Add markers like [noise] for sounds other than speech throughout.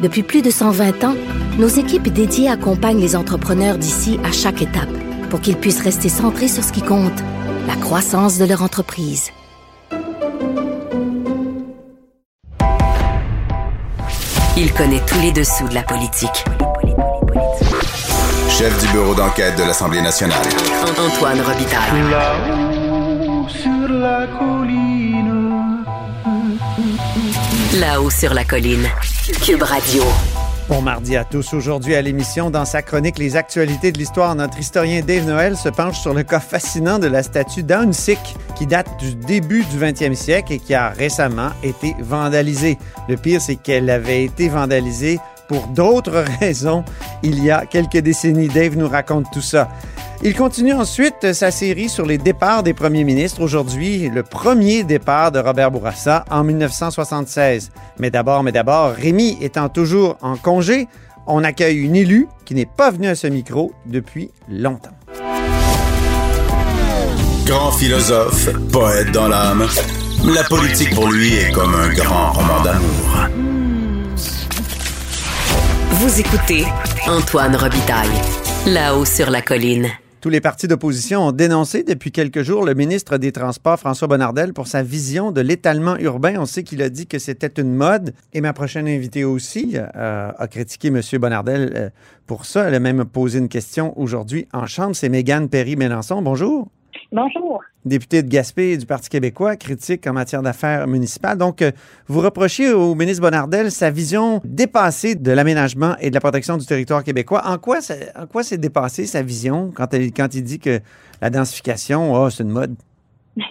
Depuis plus de 120 ans, nos équipes dédiées accompagnent les entrepreneurs d'ici à chaque étape pour qu'ils puissent rester centrés sur ce qui compte, la croissance de leur entreprise. Il connaît tous les dessous de la politique. Chef du bureau d'enquête de l'Assemblée nationale. Antoine Robitaille. Là-haut sur la colline. Là-haut sur la colline. Bon mardi à tous. Aujourd'hui à l'émission, dans sa chronique Les actualités de l'histoire, notre historien Dave Noël se penche sur le cas fascinant de la statue d'Aun Sik qui date du début du 20e siècle et qui a récemment été vandalisée. Le pire, c'est qu'elle avait été vandalisée pour d'autres raisons il y a quelques décennies. Dave nous raconte tout ça. Il continue ensuite sa série sur les départs des premiers ministres. Aujourd'hui, le premier départ de Robert Bourassa en 1976. Mais d'abord, mais d'abord, Rémi étant toujours en congé, on accueille une élue qui n'est pas venue à ce micro depuis longtemps. Grand philosophe, poète dans l'âme, la politique pour lui est comme un grand roman d'amour. Vous écoutez Antoine Robitaille. Là-haut sur la colline. Tous les partis d'opposition ont dénoncé depuis quelques jours le ministre des Transports, François Bonnardel, pour sa vision de l'étalement urbain. On sait qu'il a dit que c'était une mode. Et ma prochaine invitée aussi euh, a critiqué M. Bonnardel euh, pour ça. Elle a même posé une question aujourd'hui en Chambre. C'est Mégane Perry-Mélenchon. Bonjour. Bonjour. Député de Gaspé du Parti québécois, critique en matière d'affaires municipales. Donc, euh, vous reprochez au ministre Bonnardel sa vision dépassée de l'aménagement et de la protection du territoire québécois. En quoi, ça- en quoi c'est dépassé sa vision quand, elle- quand il dit que la densification, oh, c'est une mode? [laughs]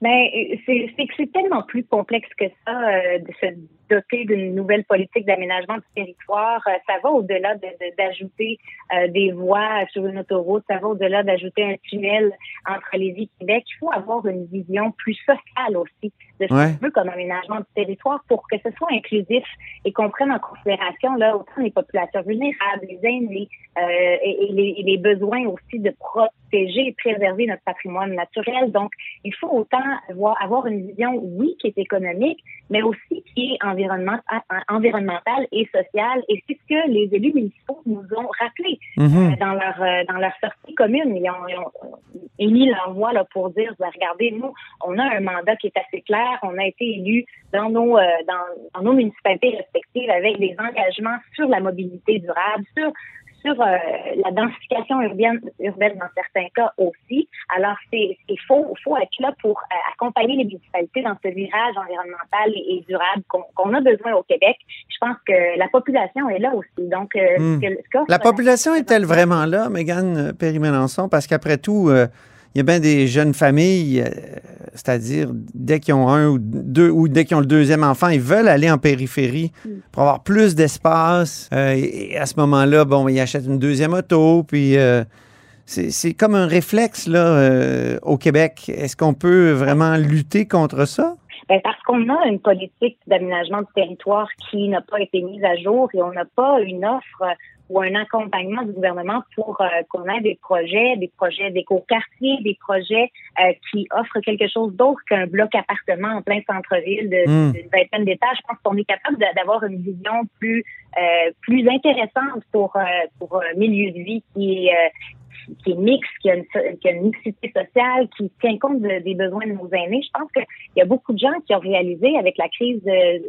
Ben, c'est que c'est tellement plus complexe que ça euh, de se doter d'une nouvelle politique d'aménagement du territoire. Euh, ça va au-delà de- de- d'ajouter euh, des voies sur une autoroute. Ça va au-delà d'ajouter un tunnel entre Lévis et Québec. Il faut avoir une vision plus sociale aussi de ce Ouais. qu'on veut comme aménagement du territoire pour que ce soit inclusif et qu'on prenne en considération là autant les populations vulnérables, les aînés euh, et, et les, et les besoins aussi de protéger et préserver notre patrimoine naturel. Donc, il faut autant avoir, avoir une vision, oui, qui est économique, mais aussi qui est environnement, en- environnementale et sociale. Et c'est ce que les élus municipaux nous ont rappelé Mhm. euh, dans leur euh, dans leur sortie commune. Ils ont, ils ont émis leur voix là, pour dire, ben, regardez, nous, on a un mandat qui est assez clair. On a été élus dans nos euh, dans, dans nos municipalités respectives avec des engagements sur la mobilité durable, sur sur euh, la densification urbaine, urbaine dans certains cas aussi. Alors, c'est il faut, faut être là pour euh, accompagner les municipalités dans ce virage environnemental et, et durable qu'on a besoin au Québec. Je pense que la population est là aussi. Donc, euh, Hmm. que- La population est-elle vraiment là, Mégane Perry-Mélenchon? Parce qu'après tout, il y a bien des jeunes familles, euh, c'est-à-dire dès qu'ils ont un ou deux, ou dès qu'ils ont le deuxième enfant, ils veulent aller en périphérie pour avoir plus d'espace. Euh, et, à ce moment-là, bon, ils achètent une deuxième auto, puis euh, c'est c'est comme un réflexe là, euh, au Québec. Est-ce qu'on peut vraiment lutter contre ça? Ben, parce qu'on a une politique d'aménagement du territoire qui n'a pas été mise à jour et on n'a pas une offre euh, ou un accompagnement du gouvernement pour euh, qu'on ait des projets, des projets d'éco-quartier, des projets euh, qui offrent quelque chose d'autre qu'un bloc appartement en plein centre-ville de- Mm. d'une vingtaine d'étages. Je pense qu'on est capable d'avoir une vision plus euh, plus intéressante pour euh, pour un milieu de vie qui est euh, qui est mixte, qui a, une, qui a une mixité sociale, qui tient compte de- des besoins de nos aînés. Je pense qu'il y a beaucoup de gens qui ont réalisé avec la crise de-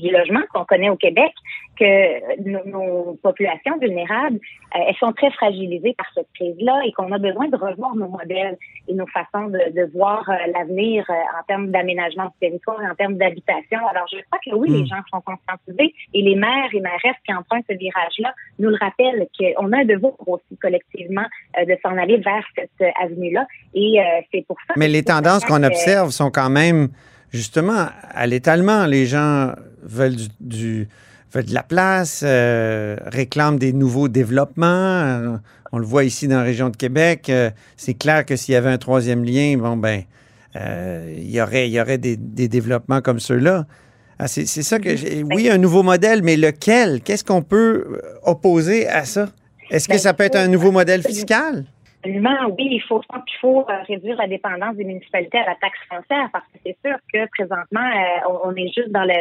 du logement qu'on connaît au Québec que nos, nos populations vulnérables, euh, elles sont très fragilisées par cette crise-là et qu'on a besoin de revoir nos modèles et nos façons de, de voir euh, l'avenir euh, en termes d'aménagement du territoire et en termes d'habitation. Alors, je crois que oui, les gens sont conscientisés et les maires et maires qui empruntent ce virage-là nous le rappellent qu'on a un devoir aussi collectivement de s'en aller vers cette avenue-là. Et c'est pour ça. Mais les tendances qu'on observe sont quand même justement à l'étalement. Les gens veulent du, du- veut de la place, euh, réclame des nouveaux développements. Euh, on le voit ici dans la région de Québec. Euh, c'est clair que s'il y avait un troisième lien, bon, ben, il y aurait, il y aurait des, des développements comme ceux-là. Ah, c'est c'est ça que j'ai. Oui, un nouveau modèle, mais lequel? Qu'est-ce qu'on peut opposer à ça? Est-ce que Ben, ça peut être un nouveau modèle fiscal? Absolument, oui, il faut, qu'il faut réduire la dépendance des municipalités à la taxe foncière parce que c'est sûr que présentement, on, on est juste dans le,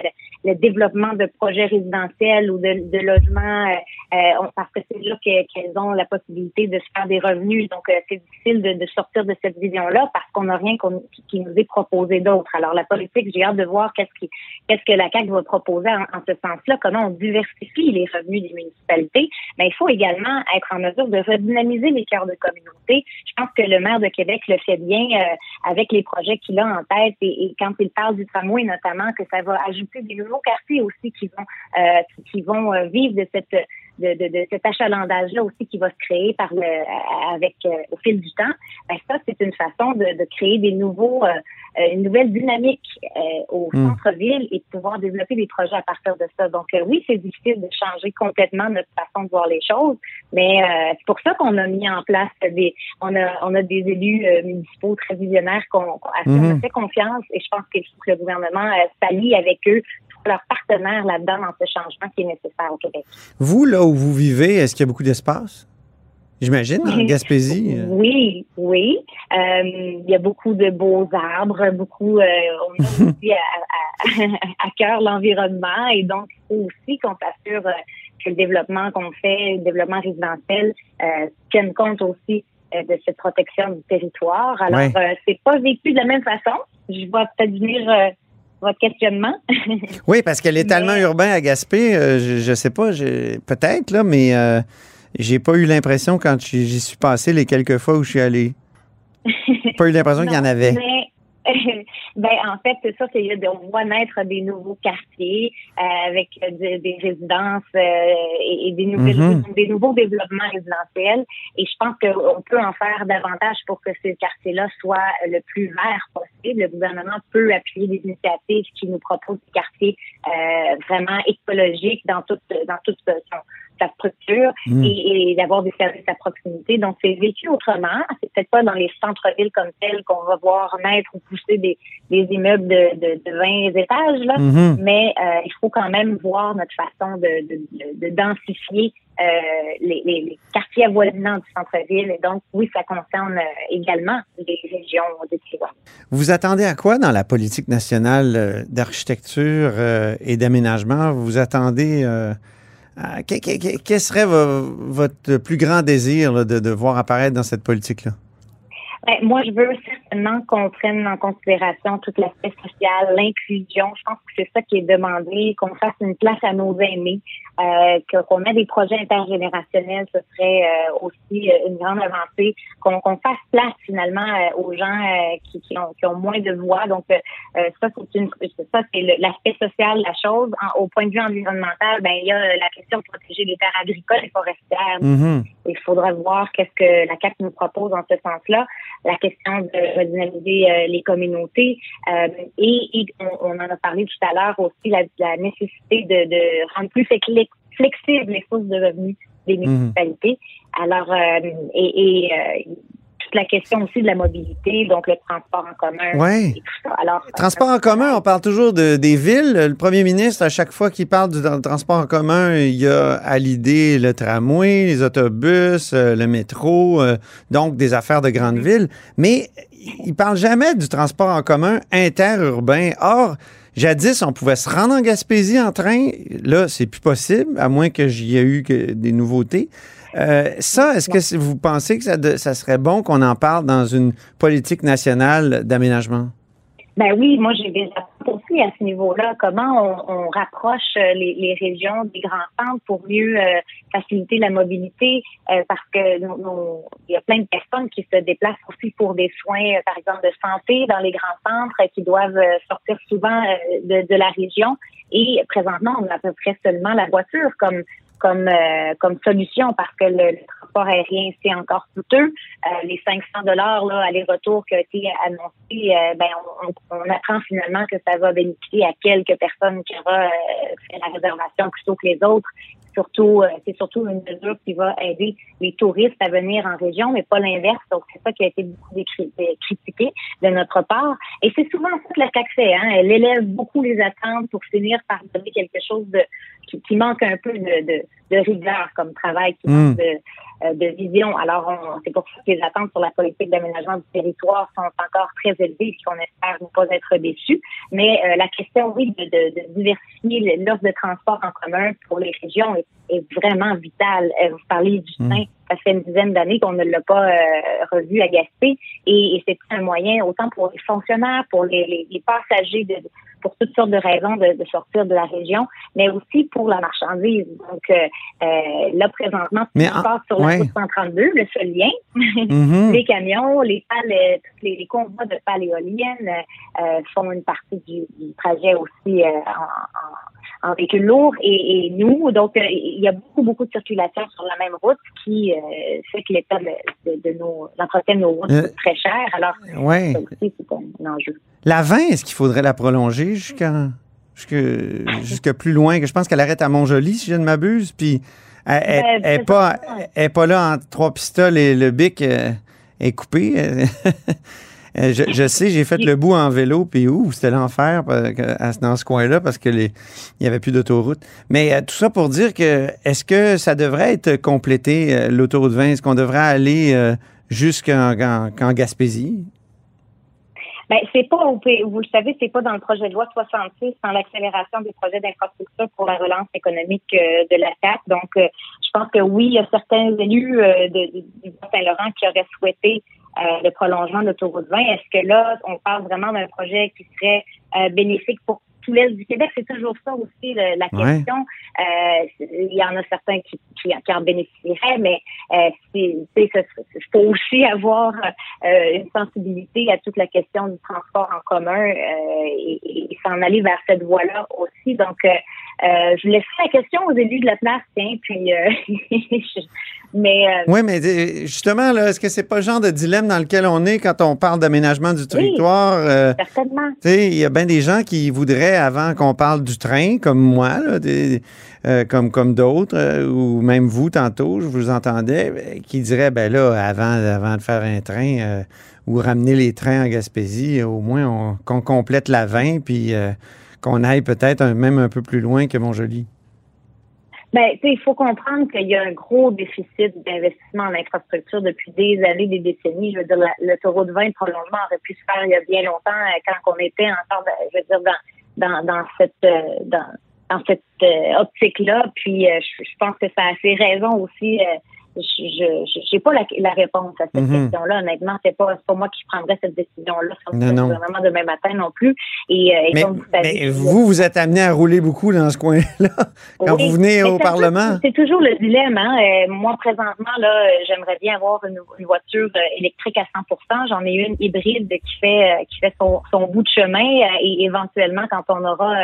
le développement de projets résidentiels ou de, de logements euh, euh, parce que c'est là que- qu'elles ont la possibilité de se faire des revenus. Donc, euh, c'est difficile de, de sortir de cette vision-là parce qu'on n'a rien qui, qui nous est proposé d'autre. Alors, la politique, j'ai hâte de voir qu'est-ce qui, qu'est-ce que la CAQ va proposer en, en ce sens-là, comment on diversifie les revenus des municipalités. Mais il faut également être en mesure de redynamiser les cœurs de communauté. Je pense que le maire de Québec le fait bien euh, avec les projets qu'il a en tête et, et quand il parle du tramway notamment, que ça va ajouter des nouveaux quartiers aussi qui vont euh, qui- vont euh, vivre de cette de, de, cet achalandage-là aussi qui va se créer par le avec euh, au fil du temps. Ben ça, c'est une façon de, de créer des nouveaux une nouvelle dynamique euh, au Mm. centre-ville et de pouvoir développer des projets à partir de ça. Donc euh, oui, c'est difficile de changer complètement notre façon de voir les choses, mais euh, c'est pour ça qu'on a mis en place des on a on a des élus euh, municipaux très visionnaires qu'on à qui on Mhm. a fait confiance et je pense qu'il faut que le gouvernement euh, s'allie avec eux leurs partenaires là-dedans dans ce changement qui est nécessaire au Québec. Vous, là où vous vivez, est-ce qu'il y a beaucoup d'espace? J'imagine, en Gaspésie. euh. Oui, oui. Euh, il y a beaucoup de beaux arbres, beaucoup. euh, on a [laughs] aussi à, à, à cœur l'environnement et donc il faut aussi qu'on s'assure euh, que le développement qu'on fait, le développement résidentiel, euh, tienne compte aussi euh, de cette protection du territoire. Alors, Ouais. euh, c'est pas vécu de la même façon. Je vois peut-être venir euh, votre questionnement. Oui, parce que l'étalement [laughs] Mais- urbain à Gaspé, euh, je, je sais pas, peut-être, là, mais euh, j'ai pas eu l'impression quand j'y suis passé les quelques fois où je suis allé. pas eu l'impression qu'il y [laughs] en avait. mais- [laughs] ben, en fait, c'est ça, c'est on voit naître des nouveaux quartiers euh, avec de- des résidences euh, et, et des nouvelles Mhm. des nouveaux développements résidentiels. Et je pense qu'on peut en faire davantage pour que ces quartiers-là soient le plus verts possible. Le gouvernement peut appuyer des initiatives qui nous proposent des quartiers euh, vraiment écologiques dans toute dans toute son- sa structure Mm. et, et d'avoir des services à proximité. Donc, c'est vécu autrement. C'est peut-être pas dans les centres-villes comme tels qu'on va voir naître ou pousser des, des immeubles de, de, de 20 étages, là. Mhm. Mais euh, il faut quand même voir notre façon de, de, de, de densifier euh, les, les, les quartiers avoisinants du centre-ville. Et donc, oui, ça concerne euh, également les régions des territoires. Vous attendez à quoi dans la politique nationale d'architecture et d'aménagement? Vous attendez... euh, que- quel serait vo- votre plus grand désir de voir apparaître dans cette politique-là? Ben, moi, je veux certainement qu'on prenne en considération tout l'aspect social, l'inclusion. Je pense que c'est ça qui est demandé, qu'on fasse une place à nos aînés, euh, qu'on ait des projets intergénérationnels, ce serait euh, aussi euh, une grande avancée, qu'on fasse place finalement euh, aux gens euh, qui, qui, ont, qui ont moins de voix. Donc, ça, c'est une, ça, c'est l'aspect social de la chose. En- au point de vue environnemental, ben, il y a la question de protéger les terres agricoles et forestières. Mhm. Il faudra voir qu'est-ce que la CAC nous propose dans ce sens-là. La question de redynamiser euh, les communautés. euh, et, et on, on en a parlé tout à l'heure aussi, la, la nécessité de, de rendre plus flex- flexibles les sources de revenus des municipalités. Alors, euh, et, et toute la question aussi de la mobilité, donc le transport en commun ça. Alors, Transport en commun, on parle toujours de, des villes. Le premier ministre, à chaque fois qu'il parle du tra- transport en commun, il y a à l'idée le tramway, les autobus, euh, le métro, euh, donc des affaires de grandes villes. Mais il parle jamais du transport en commun interurbain. Or, jadis, on pouvait se rendre en Gaspésie en train. Là, c'est plus possible, à moins que j'y ait eu que des nouveautés. Euh, ça, est-ce que vous pensez que ça, serait bon qu'on en parle dans une politique nationale d'aménagement? Ben oui, moi j'ai des aussi à ce niveau-là. Comment on, rapproche euh, les, régions des grands centres pour mieux euh, faciliter la mobilité, parce que il y a plein de personnes qui se déplacent aussi pour des soins, par exemple de santé dans les grands centres, qui doivent sortir souvent de, de la région. Et présentement, on a à peu près seulement la voiture comme comme euh, comme solution parce que le, le transport aérien, c'est encore coûteux. les 500 dollars aller-retour qui a été annoncé, ben on, on, apprend finalement que ça va bénéficier à quelques personnes qui aura fait la réservation plutôt que les autres surtout, euh, c'est surtout une mesure qui va aider les touristes à venir en région, mais pas l'inverse. Donc, c'est ça qui a été beaucoup critiqué de notre part. Et c'est souvent ça que la CAC hein. Elle élève beaucoup les attentes pour finir par donner quelque chose de qui, manque un peu de, de, rigueur comme travail, qui manque hmm. de, euh, de vision. Alors, c'est pour ça que les attentes sur la politique d'aménagement du territoire sont encore très élevées et qu'on espère ne pas être déçus. Mais euh, la question, oui, de, de, diversifier l'offre de transport en commun pour les régions est, vraiment vitale. Euh, vous parlez du hmm. train ça fait une dizaine d'années qu'on ne l'a pas revu à Gaspé et, et c'est un moyen autant pour les fonctionnaires, pour les, les passagers de, pour toutes sortes de raisons de, sortir de la région, mais aussi pour la marchandise. Donc euh, euh là, présentement, mais on passe sur la route 132, le seul lien. [laughs] Mm-hmm. les camions, les pales, euh, les, les convois de pales éoliennes euh, font une partie du, du trajet aussi en, en, en, véhicule lourd. Et, et nous, donc, il y a beaucoup, beaucoup de circulation sur la même route qui fait que l'état de, de, de, nos, l'entretien de nos routes coûte très cher. Alors, ouais. ça aussi, c'est un enjeu. La 20, est-ce qu'il faudrait la prolonger jusqu'à jusqu'à plus loin? Que je pense qu'elle arrête à Montjoli, si je ne m'abuse. Puis elle n'est ben, pas, pas là entre trois pistoles et le bic euh, est coupé. [laughs] je, sais, j'ai fait le bout en vélo, puis où c'était l'enfer dans ce coin-là parce qu'il n'y avait plus d'autoroute. Mais euh, tout ça pour dire que est-ce que ça devrait être complété, euh, l'autoroute 20? Est-ce qu'on devrait aller jusqu'en Gaspésie? Ben, c'est pas, vous le savez, c'est pas dans le projet de loi 66, dans l'accélération des projets d'infrastructure pour la relance économique euh, de la CAC. Donc, euh, je pense que oui, il y a certains élus euh, de, du Saint-Laurent qui auraient souhaité le prolongement de l'autoroute 20. Est-ce que là, on parle vraiment d'un projet qui serait bénéfique pour tout l'Est du Québec? C'est toujours ça aussi la question. Euh, il y en a certains qui, qui, en bénéficieraient, mais euh, il faut aussi avoir euh, une sensibilité à toute la question du transport en commun et, et s'en aller vers cette voie-là aussi. Donc, je laisserai la question aux élus de la place, tiens, puis [laughs] Mais, euh, oui, mais euh, justement, là, est-ce que c'est pas le genre de dilemme dans lequel on est quand on parle d'aménagement du territoire? Euh, certainement. Il y a bien des gens qui voudraient, avant qu'on parle du train, comme moi, là, comme, comme d'autres, ou même vous tantôt, je vous entendais, qui diraient, ben là, avant, avant de faire un train ou ramener les trains en Gaspésie, au moins qu'on complète la 20, puis qu'on aille peut-être même un peu plus loin que Montjoli. Ben, il faut comprendre qu'il y a un gros déficit d'investissement en infrastructure depuis des années, des décennies. Je veux dire, l'autoroute 20 prolongement aurait pu se faire il y a bien longtemps euh, quand on était encore, je veux dire, dans, dans, dans cette euh, dans, dans cette euh, optique-là. Puis je, pense que ça a fait raison aussi je n'ai pas la, réponse à cette mhm. question-là. Honnêtement, c'est pas, pas moi qui prendrais cette décision-là. Non, non. vraiment demain matin non plus. Et, euh, mais, vous, mais vous, vous êtes amené à rouler beaucoup dans ce coin-là [laughs] quand vous venez au Parlement. C'est toujours le dilemme. Hein? Euh, moi, présentement, là, j'aimerais bien avoir une, voiture euh, électrique à 100% J'en ai une hybride qui fait qui fait son, son bout de chemin et éventuellement, quand on aura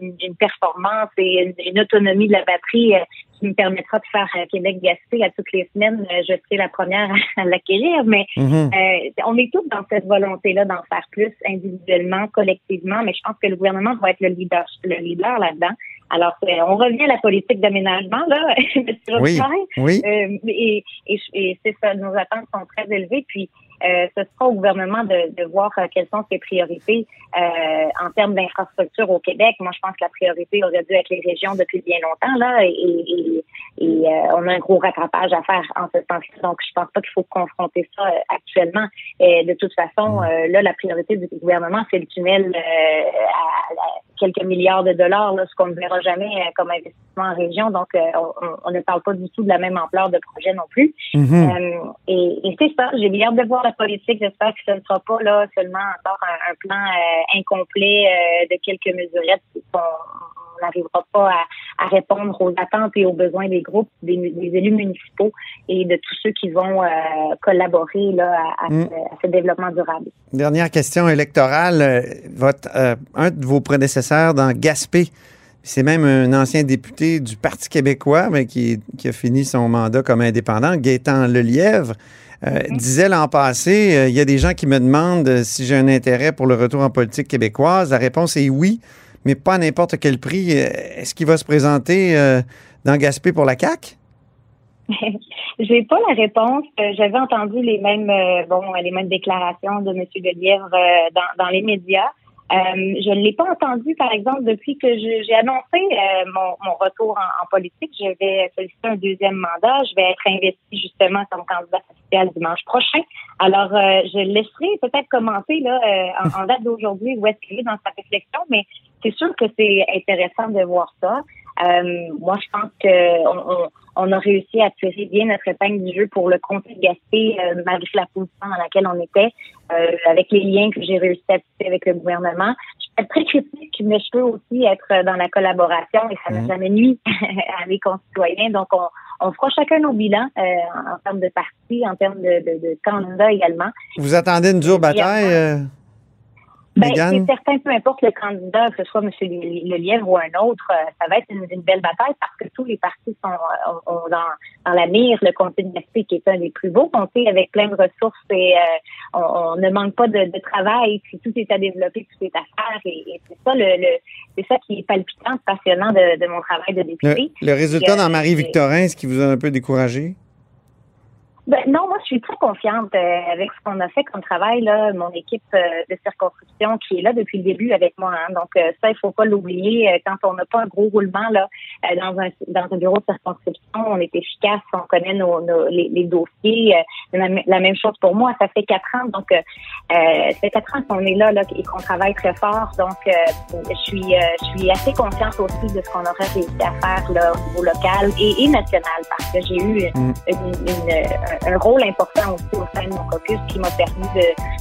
une, performance et une, autonomie de la batterie qui me permettra de faire Québec-Gaspé à toutes les semaines, euh, je serai la première [laughs] à l'acquérir. Mais mhm. euh, on est tous dans cette volonté-là d'en faire plus individuellement, collectivement. Mais je pense que le gouvernement va être le leader, le leader là-dedans. Alors, euh, on revient à la politique d'aménagement, là, [laughs] oui, oui. et, et c'est ça, nos attentes sont très élevées. Puis, euh, ce sera au gouvernement de, de voir euh, quelles sont ses priorités euh, en termes d'infrastructure au Québec. Moi, je pense que la priorité aurait dû être les régions depuis bien longtemps là, et, et, et on a un gros rattrapage à faire en ce sens-là. Donc, je pense pas qu'il faut confronter ça actuellement. Et de toute façon, là, la priorité du gouvernement, c'est le tunnel à, quelques milliards de dollars, là, ce qu'on ne verra jamais comme investissement en région. Donc, on, on, ne parle pas du tout de la même ampleur de projet non plus. Mm-hmm. et, et c'est ça. J'ai bien hâte de voir la politique. J'espère que ce ne sera pas là seulement encore un, plan euh, incomplet euh, de quelques mesurettes. On n'arrivera pas à, répondre aux attentes et aux besoins des groupes, des, élus municipaux et de tous ceux qui vont euh, collaborer là, mm. à, ce développement durable. Dernière question électorale. Votre, un de vos prédécesseurs dans Gaspé, C'est même un ancien député du Parti québécois, mais qui, qui a fini son mandat comme indépendant, Gaétan Lelièvre. Euh, disait l'an passé, euh, il y a des gens qui me demandent euh, si j'ai un intérêt pour le retour en politique québécoise. La réponse est oui, mais pas à n'importe quel prix. Euh, Est-ce qu'il va se présenter euh, dans Gaspé pour la CAQ? [laughs] J'ai pas la réponse. Euh, J'avais entendu les mêmes bon les mêmes déclarations de M. Delièvre euh, dans, dans les médias. Euh, je ne l'ai pas entendu, par exemple, depuis que j'ai annoncé euh, mon, retour en, politique. Je vais solliciter un deuxième mandat. Je vais être investie justement comme candidat officiel dimanche prochain. Alors, euh, je laisserai peut-être commenter là en, en date d'aujourd'hui où est-ce qu'il est dans sa réflexion, mais c'est sûr que c'est intéressant de voir ça. Euh, moi, je pense que on, on- a réussi à tirer bien notre épingle du jeu pour le comté de Gaspé, euh, malgré la position dans laquelle on était, euh, avec les liens que j'ai réussi à tisser avec le gouvernement. Je suis très critique, mais je peux aussi être dans la collaboration et ça n'a Mhm. jamais nuit [laughs] à mes concitoyens. Donc, on, on fera chacun nos bilans euh, en, termes de parti, en termes de, de, de candidats également. Vous attendez une dure bataille, euh, Ben, c'est certain, peu importe le candidat, que ce soit M. Le Lièvre ou un autre, euh, ça va être une, une belle bataille parce que tous les partis sont euh, ont- ont dans, dans la mire le comté de Gaspé, qui est un des plus beaux comtés avec plein de ressources et euh, on, on ne manque pas de, de travail. Puis tout est à développer, tout est à faire et, et c'est ça le, le c'est ça qui est palpitant, passionnant de, de mon travail de le, député. le résultat Euh, dans Marie-Victorin, est-ce qui vous a un peu découragé? Ben, non, moi, je suis très confiante euh, avec ce qu'on a fait comme travail, là, mon équipe euh, de circonscription qui est là depuis le début avec moi. hein. Donc, euh, ça, il faut pas l'oublier. Euh, quand on n'a pas un gros roulement là euh, dans un dans un bureau de circonscription, on est efficace, on connaît nos, nos- les, les dossiers. Euh, la, la même chose pour moi. Ça fait quatre ans, donc ça fait quatre ans qu'on est là, là et qu'on travaille très fort. Donc, euh, je suis euh, je suis assez confiante aussi de ce qu'on aurait réussi à faire là au niveau local et, et national parce que j'ai eu Mm. une- une- un- un rôle important aussi au sein de mon caucus qui m'a permis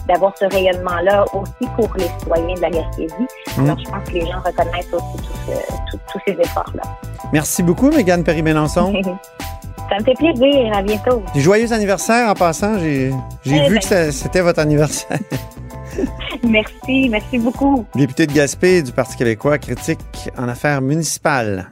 d'avoir ce rayonnement-là aussi pour les citoyens de la Gaspésie. Mm. Alors, je pense que les gens reconnaissent aussi tous ces efforts-là. Merci beaucoup, Mégane Perry-Mélençon. [laughs] Ça me fait plaisir. À bientôt. Joyeux anniversaire en passant. J'ai Eh vu ben. que c'était votre anniversaire. [laughs] Merci. Merci beaucoup. Député de Gaspé du Parti québécois, critique en affaires municipales.